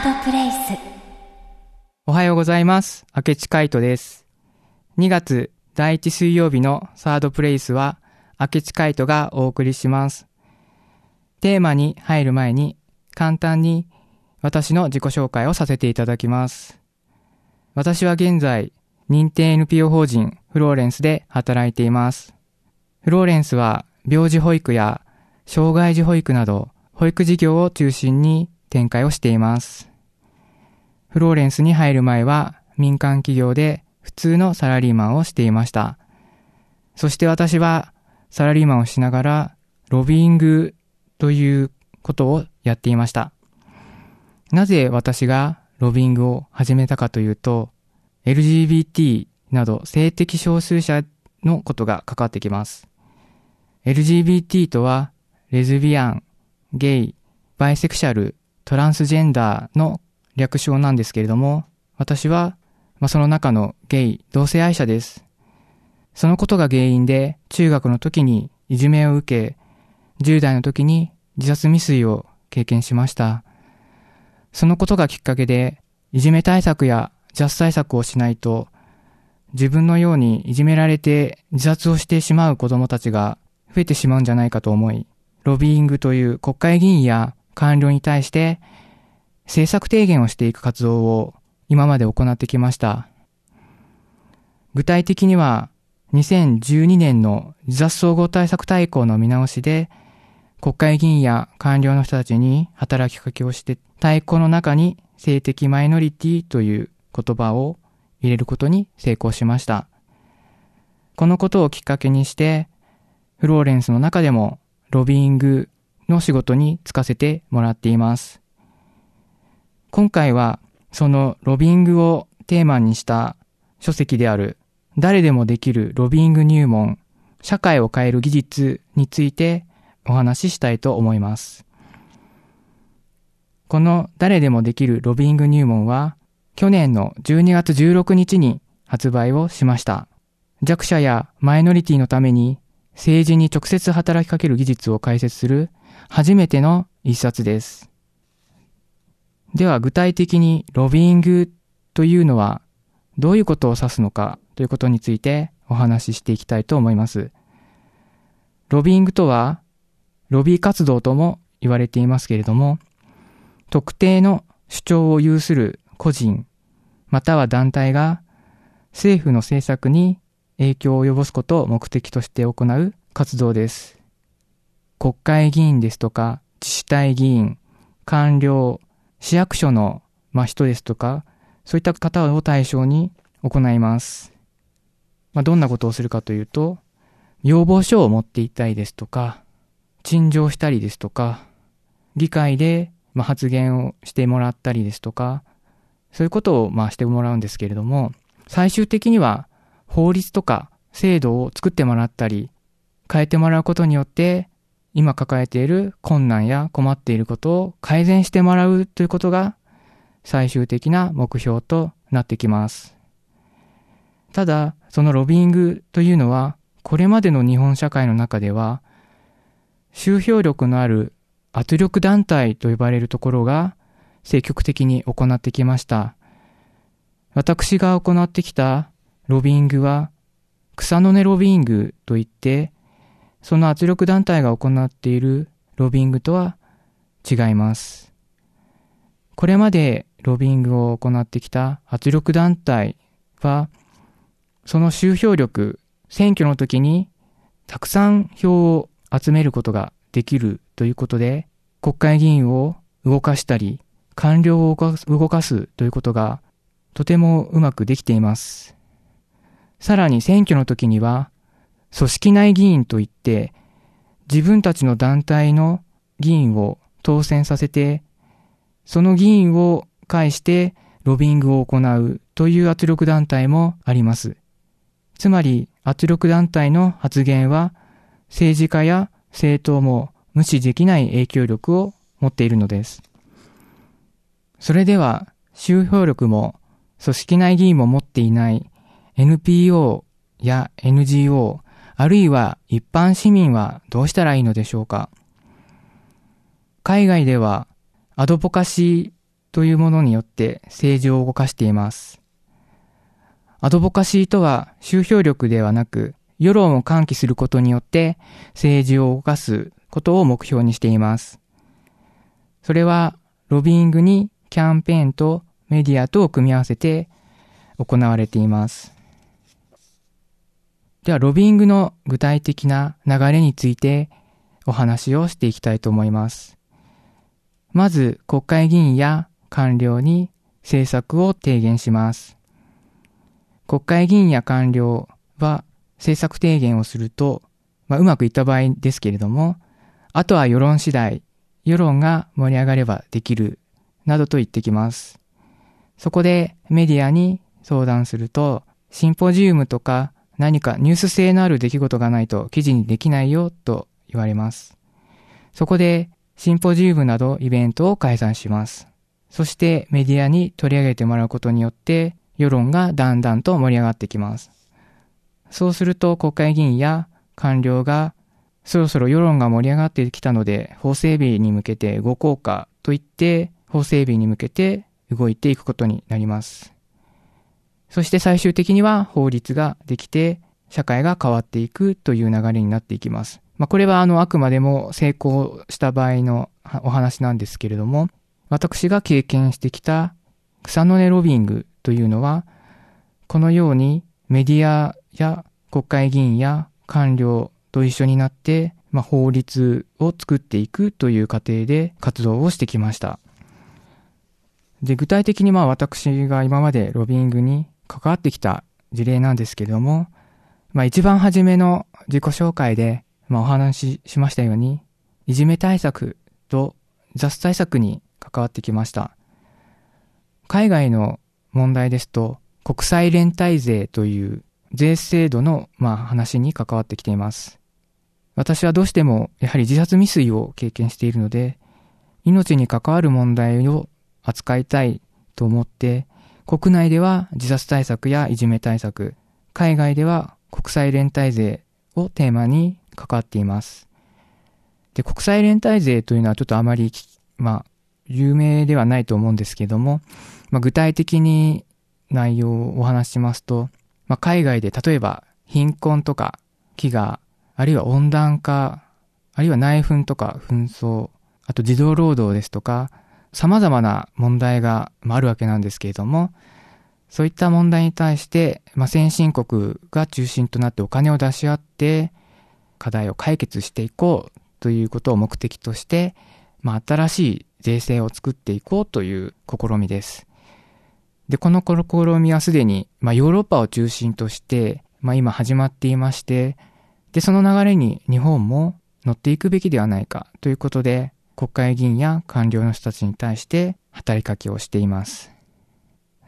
ードプレイスおはようございます。明智海斗です。2月第1水曜日のサードプレイスは明智海斗がお送りします。テーマに入る前に簡単に私の自己紹介をさせていただきます。私は現在認定 NPO 法人フローレンスで働いています。フローレンスは病児保育や障害児保育など保育事業を中心に展開をしています。フローレンスに入る前は民間企業で普通のサラリーマンをしていました。そして私はサラリーマンをしながらロビーングということをやっていました。なぜ私がロビングを始めたかというと LGBT など性的少数者のことが関わってきます。LGBT とはレズビアン、ゲイ、バイセクシャル、トランスジェンダーの略称なんですけれども、私は、まあ、その中のゲイ、同性愛者です。そのことが原因で中学の時にいじめを受け、10代の時に自殺未遂を経験しました。そのことがきっかけで、いじめ対策や自殺対策をしないと、自分のようにいじめられて自殺をしてしまう子供たちが増えてしまうんじゃないかと思い、ロビーイングという国会議員や官僚に対して政策提言をしていく活動を今まで行ってきました。具体的には2012年の自殺総合対策大綱の見直しで国会議員や官僚の人たちに働きかけをして大綱の中に性的マイノリティという言葉を入れることに成功しました。このことをきっかけにしてフローレンスの中でもロビーングの仕事に就かせてもらっています。今回はそのロビングをテーマにした書籍である誰でもできるロビング入門社会を変える技術についてお話ししたいと思います。この誰でもできるロビング入門は去年の12月16日に発売をしました。弱者やマイノリティのために政治に直接働きかける技術を解説する初めての一冊です。では具体的にロビーングというのはどういうことを指すのかということについてお話ししていきたいと思います。ロビーングとはロビー活動とも言われていますけれども特定の主張を有する個人または団体が政府の政策に影響を及ぼすことを目的として行う活動です。国会議員ですとか、自治体議員、官僚、市役所の、まあ、人ですとか、そういった方を対象に行います。まあ、どんなことをするかというと、要望書を持っていったりですとか、陳情したりですとか、議会で、ま、発言をしてもらったりですとか、そういうことをまあしてもらうんですけれども、最終的には法律とか制度を作ってもらったり、変えてもらうことによって、今抱えている困難や困っていることを改善してもらうということが最終的な目標となってきます。ただ、そのロビングというのは、これまでの日本社会の中では、集票力のある圧力団体と呼ばれるところが積極的に行ってきました。私が行ってきたロビングは草の根ロビングといってその圧力団体が行っているロビングとは違います。これまでロビングを行ってきた圧力団体はその集票力、選挙の時にたくさん票を集めることができるということで国会議員を動かしたり官僚を動かすということがとてもうまくできています。さらに選挙の時には、組織内議員といって、自分たちの団体の議員を当選させて、その議員を介してロビングを行うという圧力団体もあります。つまり圧力団体の発言は政治家や政党も無視できない影響力を持っているのです。それでは、集票力も組織内議員も持っていない NPO や NGO、あるいは一般市民はどうしたらいいのでしょうか？海外ではアドボカシーというものによって政治を動かしています。アドボカシーとは集票力ではなく、世論を喚起することによって政治を動かすことを目標にしています。それは、ロビングにキャンペーンとメディアとを組み合わせて行われています。では、ロビングの具体的な流れについてお話をしていきたいと思います。まず、国会議員や官僚に政策を提言します。国会議員や官僚は政策提言をすると、まあ、うまくいった場合ですけれども、あとは世論次第、世論が盛り上がればできる、などと言ってきます。そこでメディアに相談すると、シンポジウムとか何かニュース性のある出来事がないと記事にできないよと言われます。そこでシンポジウムなどイベントを開催します。そしてメディアに取り上げてもらうことによって世論がだんだんと盛り上がってきます。そうすると国会議員や官僚がそろそろ世論が盛り上がってきたので法整備に向けて動こうかと言って法整備に向けて動いていくことになります。そして最終的には法律ができて社会が変わっていくという流れになっていきます。まあ、これはあのあくまでも成功した場合のお話なんですけれども、私が経験してきた草の根ロビングというのは、このようにメディアや国会議員や官僚と一緒になって、まあ、法律を作っていくという過程で活動をしてきました。で、具体的にまあ私が今までロビングに関わってきた事例なんですけれども、まあ一番初めの自己紹介で、まあお話ししましたように、いじめ対策と雑対策に関わってきました。海外の問題ですと、国際連帯税という税制度の、まあ、話に関わってきています。私はどうしてもやはり自殺未遂を経験しているので、命に関わる問題を扱いたいと思って、国内では自殺対策やいじめ対策、海外では国際連帯税をテーマに関わっています。で、国際連帯税というのはちょっとあまり、まあ、有名ではないと思うんですけども、まあ、具体的に内容をお話しますと、まあ、海外で例えば貧困とか飢餓、あるいは温暖化、あるいは内紛とか紛争、あと児童労働ですとか、様々な問題があるわけなんですけれども、そういった問題に対して、まあ、先進国が中心となってお金を出し合って、課題を解決していこうということを目的として、まあ、新しい税制を作っていこうという試みです。で、この試みはすでに、まあ、ヨーロッパを中心として、まあ、今始まっていまして、で、その流れに日本も乗っていくべきではないかということで、国会議員や官僚の人たちに対して働きかけをしています。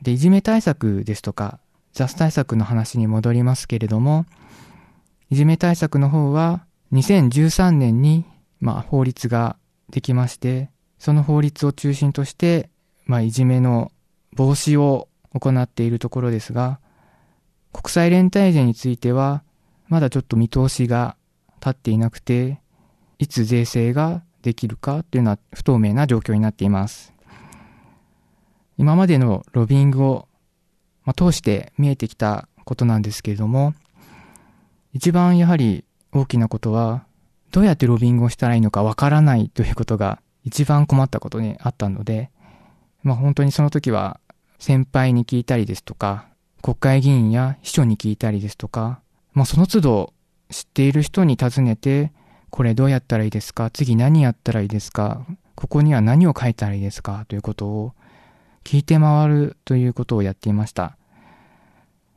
で、いじめ対策ですとか、雑対策の話に戻りますけれども、いじめ対策の方は2013年に、まあ、法律ができまして、その法律を中心として、まあ、いじめの防止を行っているところですが、国際連帯税については、まだちょっと見通しが立っていなくて、いつ税制ができるかというのは不透明な状況になっています。今までのロビングを、まあ、通して見えてきたことなんですけれども、一番やはり大きなことは、どうやってロビングをしたらいいのかわからないということが一番困ったことにあったので、まあ本当にその時は先輩に聞いたりですとか、国会議員や秘書に聞いたりですとか、まあその都度知っている人に尋ねて、これどうやったらいいですか？次何やったらいいですか？ここには何を書いたらいいですか？ということを聞いて回るということをやっていました。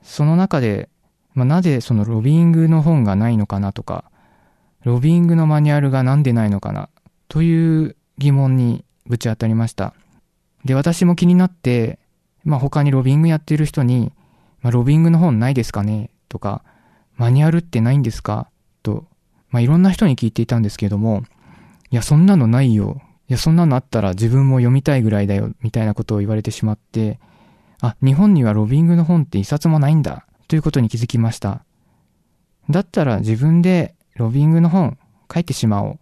その中で、まあ、なぜそのロビングの本がないのかなとか、ロビングのマニュアルがなんでないのかな？という疑問にぶち当たりました。で、私も気になって、まあ、他にロビングやってる人に、まあ、ロビングの本ないですかね？とか、マニュアルってないんですか、まあ、いろんな人に聞いていたんですけども、いや、そんなのないよ。いや、そんなのあったら自分も読みたいぐらいだよ、みたいなことを言われてしまって、あ、日本にはロビングの本って一冊もないんだ、ということに気づきました。だったら自分でロビングの本書いてしまおう。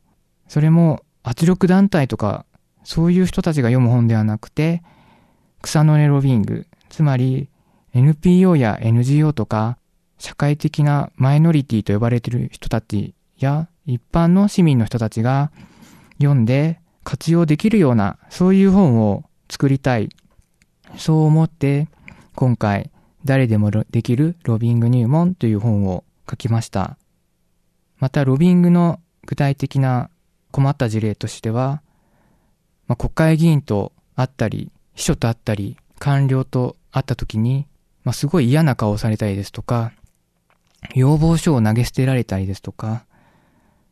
それも圧力団体とかそういう人たちが読む本ではなくて、草の根ロビング、つまり NPO や NGO とか社会的なマイノリティと呼ばれている人たちや一般の市民の人たちが読んで活用できるようなそういう本を作りたい。そう思って今回誰でもできるロビング入門という本を書きました。またロビングの具体的な困った事例としては、まあ、国会議員と会ったり、秘書と会ったり、官僚と会った時に、まあ、すごい嫌な顔をされたりですとか、要望書を投げ捨てられたりですとか、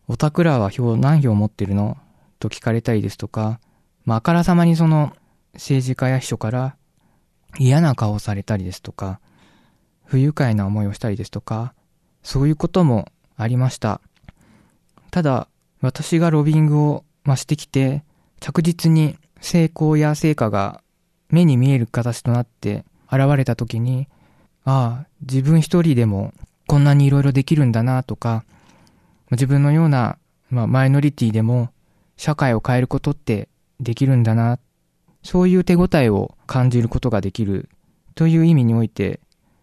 おたくらは票何票持ってるの？と聞かれたりですとか、まあ、あからさまにその政治家や秘書から嫌な顔をされたりですとか、不愉快な思いをしたりですとか、そういうこともありました。ただ、私がロビングを増してきて、着実に成功や成果が目に見える形となって現れた時に、ああ、自分一人でもこんなに色々できるんだなとか、自分のような、まあ、マイノリティでも社会を変えることってできるんだな、そういう手応えを感じることができるという意味において、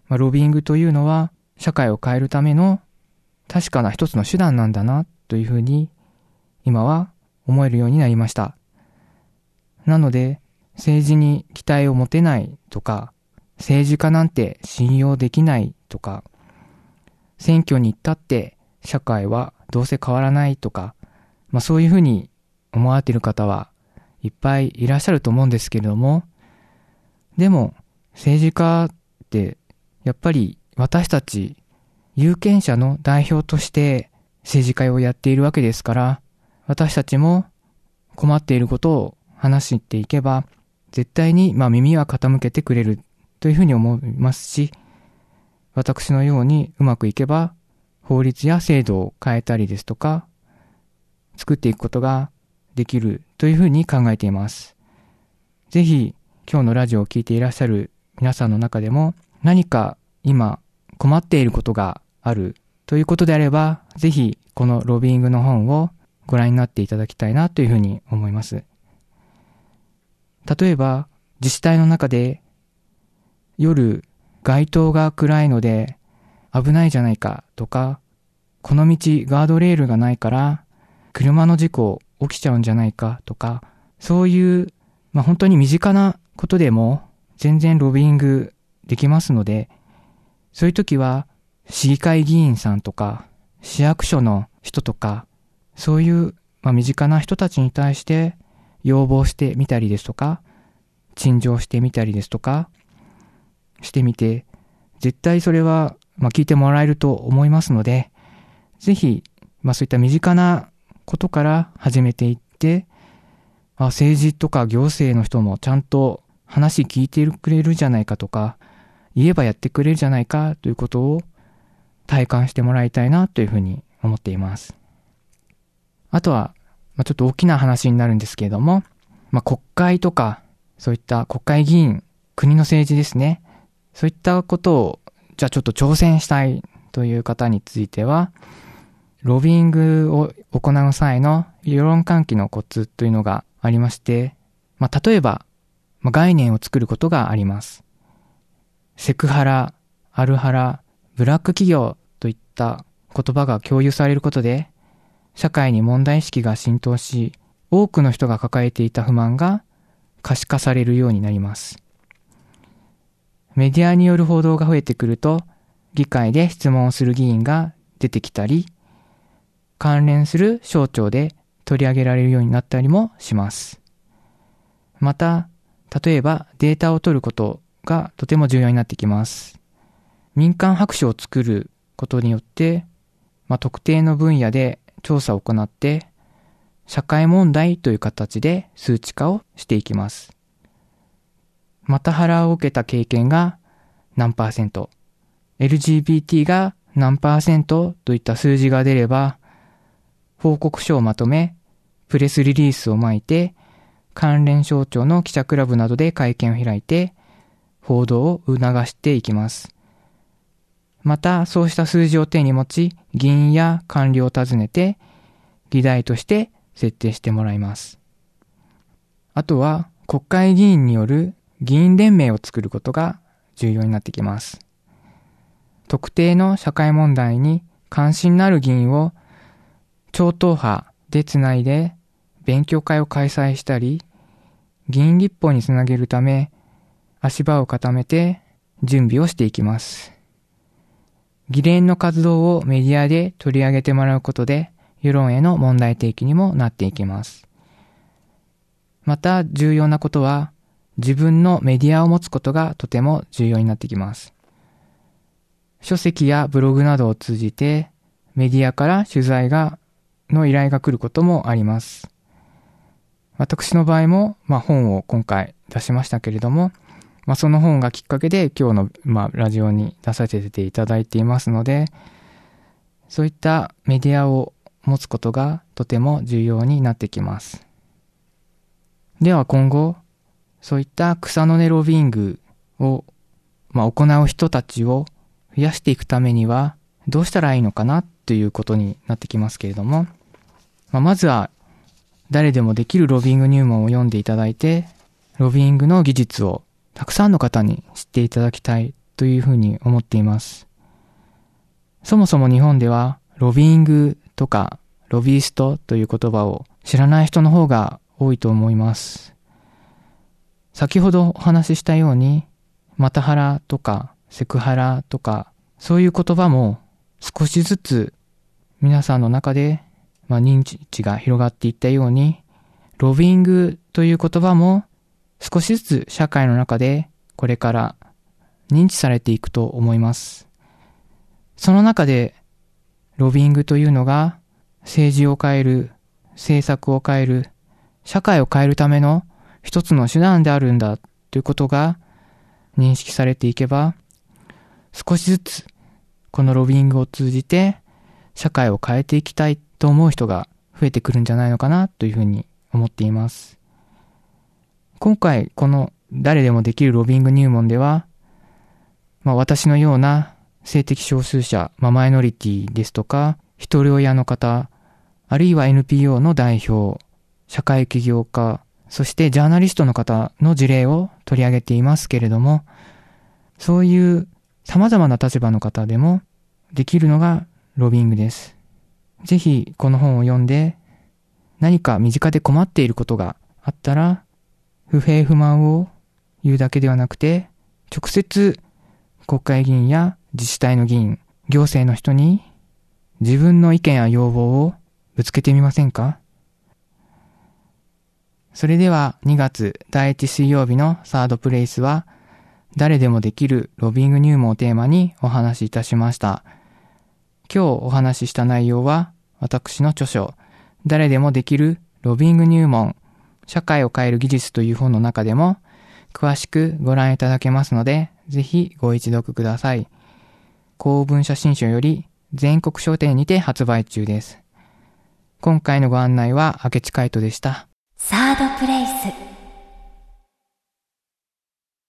まあ、ロビングというのは社会を変えるための確かな一つの手段なんだなというふうに今は思えるようになりました。なので政治に期待を持てないとか政治家なんて信用できないとか選挙に行ったって社会はどうせ変わらないとか、まあそういうふうに思われている方はいっぱいいらっしゃると思うんですけれども、でも政治家ってやっぱり私たち有権者の代表として政治家をやっているわけですから、私たちも困っていることを話していけば、絶対にまあ耳は傾けてくれるというふうに思いますし、私のようにうまくいけば、法律や制度を変えたりですとか、作っていくことができるというふうに考えています。ぜひ、今日のラジオを聴いていらっしゃる皆さんの中でも、何か今困っていることがあるということであれば、ぜひこのロビングの本をご覧になっていただきたいなというふうに思います。例えば、自治体の中で夜街灯が暗いので危ないじゃないかとか、この道ガードレールがないから車の事故起きちゃうんじゃないかとか、そういう、まあ、本当に身近なことでも全然ロビングできますので、そういう時は市議会議員さんとか市役所の人とか、そういう、まあ、身近な人たちに対して要望してみたりですとか、陳情してみたりですとか、してみて、絶対それは、まあ、聞いてもらえると思いますので、ぜひ、まあ、そういった身近なことから始めていって、まあ政治とか行政の人もちゃんと話聞いてくれるじゃないかとか、言えばやってくれるじゃないかということを体感してもらいたいなというふうに思っています。あとは、まあ、ちょっと大きな話になるんですけれども、まあ、国会とか、そういった国会議員、国の政治ですね。そういったことを、じゃあちょっと挑戦したいという方については、ロビングを行う際の世論喚起のコツというのがありまして、まあ、例えば、まあ、概念を作ることがあります。セクハラ、アルハラ、ブラック企業といった言葉が共有されることで、社会に問題意識が浸透し、多くの人が抱えていた不満が可視化されるようになります。メディアによる報道が増えてくると、議会で質問をする議員が出てきたり、関連する省庁で取り上げられるようになったりもします。また、例えばデータを取ることがとても重要になってきます。民間白書を作ることによって、まあ、特定の分野で調査を行って、社会問題という形で数値化をしていきます。また腹を受けた経験が何パーセント、LGBT が何パーセントといった数字が出れば、報告書をまとめ、プレスリリースを巻いて、関連省庁の記者クラブなどで会見を開いて、報道を促していきます。また、そうした数字を手に持ち、議員や官僚を訪ねて、議題として設定してもらいます。あとは、国会議員による議員連盟を作ることが重要になってきます。特定の社会問題に関心のある議員を超党派でつないで勉強会を開催したり、議員立法につなげるため足場を固めて準備をしていきます。議連の活動をメディアで取り上げてもらうことで世論への問題提起にもなっていきます。また重要なことは自分のメディアを持つことがとても重要になってきます。書籍やブログなどを通じてメディアから取材が、の依頼が来ることもあります。私の場合も、まあ、本を今回出しましたけれども、まあ、その本がきっかけで今日の、まあ、ラジオに出させていただいていますので、そういったメディアを持つことがとても重要になってきます。では今後、そういった草の根ロビングを、まあ、行う人たちを増やしていくためにはどうしたらいいのかなということになってきますけれども、まあ、まずは誰でもできるロビング入門を読んでいただいて、ロビングの技術をたくさんの方に知っていただきたいというふうに思っています。そもそも日本ではロビングとかロビーストという言葉を知らない人の方が多いと思います。先ほどお話ししたように、マタハラとかセクハラとか、そういう言葉も少しずつ皆さんの中で、まあ、認知が広がっていったように、ロビングという言葉も少しずつ社会の中でこれから認知されていくと思います。その中で、ロビングというのが政治を変える、政策を変える、社会を変えるための一つの手段であるんだということが認識されていけば、少しずつこのロビングを通じて社会を変えていきたいと思う人が増えてくるんじゃないのかなというふうに思っています。今回この誰でもできるロビング入門では、まあ、私のような性的少数者、まあ、マイノリティですとか、一人親の方、あるいは NPO の代表、社会起業家、そしてジャーナリストの方の事例を取り上げていますけれども、そういう様々な立場の方でもできるのがロビングです。ぜひこの本を読んで何か身近で困っていることがあったら不平不満を言うだけではなくて、直接国会議員や自治体の議員、行政の人に自分の意見や要望をぶつけてみませんか？それでは2月第1水曜日のサードプレイスは誰でもできるロビング入門をテーマにお話しいたしました。今日お話しした内容は私の著書誰でもできるロビング入門社会を変える技術という本の中でも詳しくご覧いただけますので、ぜひご一読ください。公文写真書より全国書店にて発売中です。今回のご案内は明智海斗でした。サードプレイス。